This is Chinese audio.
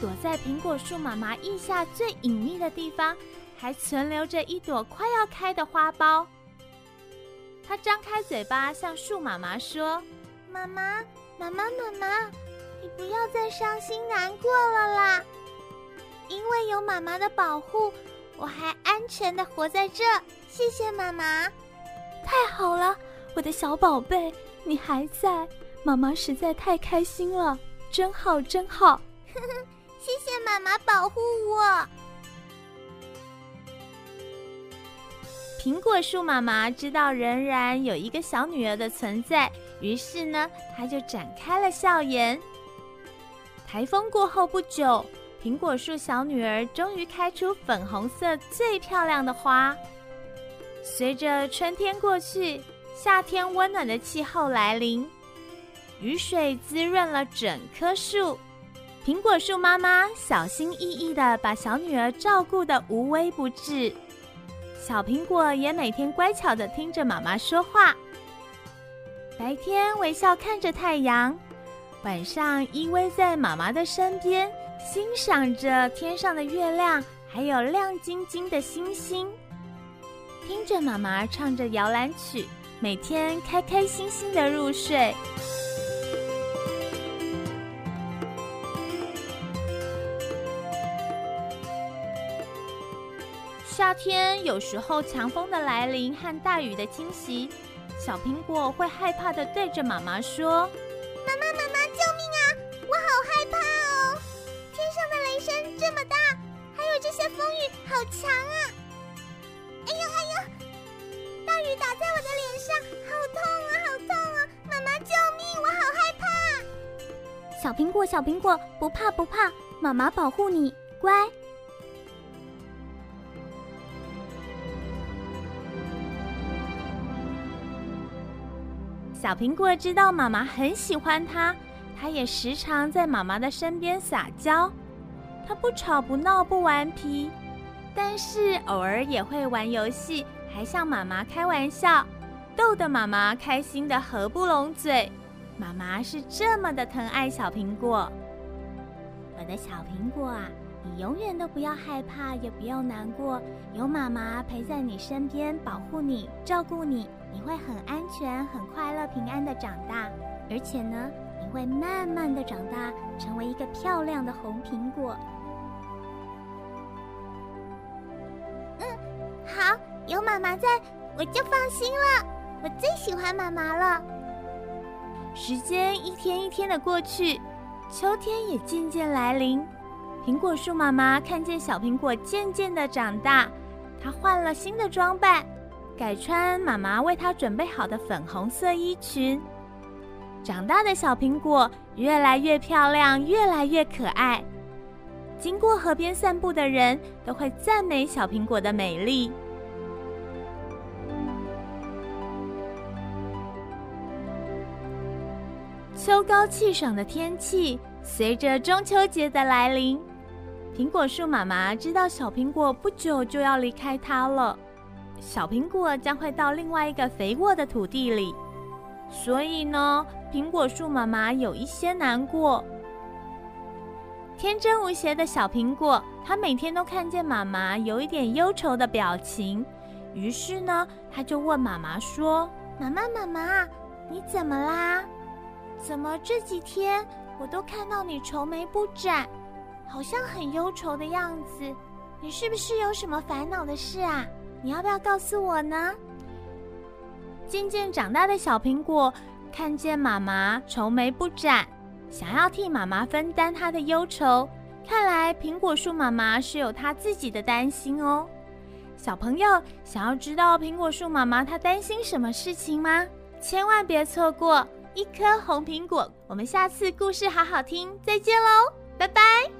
躲在苹果树妈妈腋下最隐秘的地方，还存留着一朵快要开的花苞。他张开嘴巴向树妈妈说：“妈妈，妈妈，妈妈，你不要再伤心难过了啦！因为有妈妈的保护，我还安全的活在这。谢谢妈妈，太好了，我的小宝贝，你还在，妈妈实在太开心了，真好，真好。谢谢妈妈保护我。”苹果树妈妈知道仍然有一个小女儿的存在，于是呢，她就展开了笑颜。台风过后不久，苹果树小女儿终于开出粉红色最漂亮的花。随着春天过去，夏天温暖的气候来临，雨水滋润了整棵树。苹果树妈妈小心翼翼的把小女儿照顾的无微不至。小苹果也每天乖巧的听着妈妈说话。白天微笑看着太阳，晚上依偎在妈妈的身边，欣赏着天上的月亮，还有亮晶晶的星星，听着妈妈唱着摇篮曲，每天开开心心的入睡。夏天有时候强风的来临和大雨的侵袭，小苹果会害怕的对着妈妈说：“妈妈，妈妈，救命啊！我好害怕哦！天上的雷声这么大，还有这些风雨好强啊！哎呦哎呦，大雨打在我的脸上，好痛啊，好痛啊！妈妈救命，我好害怕！小苹果，小苹果，不怕不怕，妈妈保护你，乖。”小苹果知道妈妈很喜欢它，它也时常在妈妈的身边撒娇。它不吵不闹不顽皮，但是偶尔也会玩游戏，还向妈妈开玩笑，逗得妈妈开心的合不拢嘴。妈妈是这么的疼爱小苹果。我的小苹果啊，你永远都不要害怕，也不要难过，有妈妈陪在你身边，保护你，照顾你。你会很安全、很快乐、平安的长大，而且呢，你会慢慢的长大，成为一个漂亮的红苹果。嗯，好，有妈妈在，我就放心了。我最喜欢妈妈了。时间一天一天的过去，秋天也渐渐来临。苹果树妈妈看见小苹果渐渐的长大，她换了新的装扮。改穿妈妈为她准备好的粉红色衣裙，长大的小苹果越来越漂亮，越来越可爱。经过河边散步的人都会赞美小苹果的美丽。秋高气爽的天气，随着中秋节的来临，苹果树妈妈知道小苹果不久就要离开它了。小苹果将会到另外一个肥沃的土地里，所以呢，苹果树妈妈有一些难过。天真无邪的小苹果，它每天都看见妈妈有一点忧愁的表情，于是呢，它就问妈妈说：“妈妈，妈妈，你怎么啦？怎么这几天我都看到你愁眉不展，好像很忧愁的样子？你是不是有什么烦恼的事啊？”你要不要告诉我呢？渐渐长大的小苹果看见妈妈愁眉不展，想要替妈妈分担她的忧愁。看来苹果树妈妈是有她自己的担心哦。小朋友想要知道苹果树妈妈她担心什么事情吗？千万别错过一颗红苹果。我们下次故事好好听，再见喽，拜拜。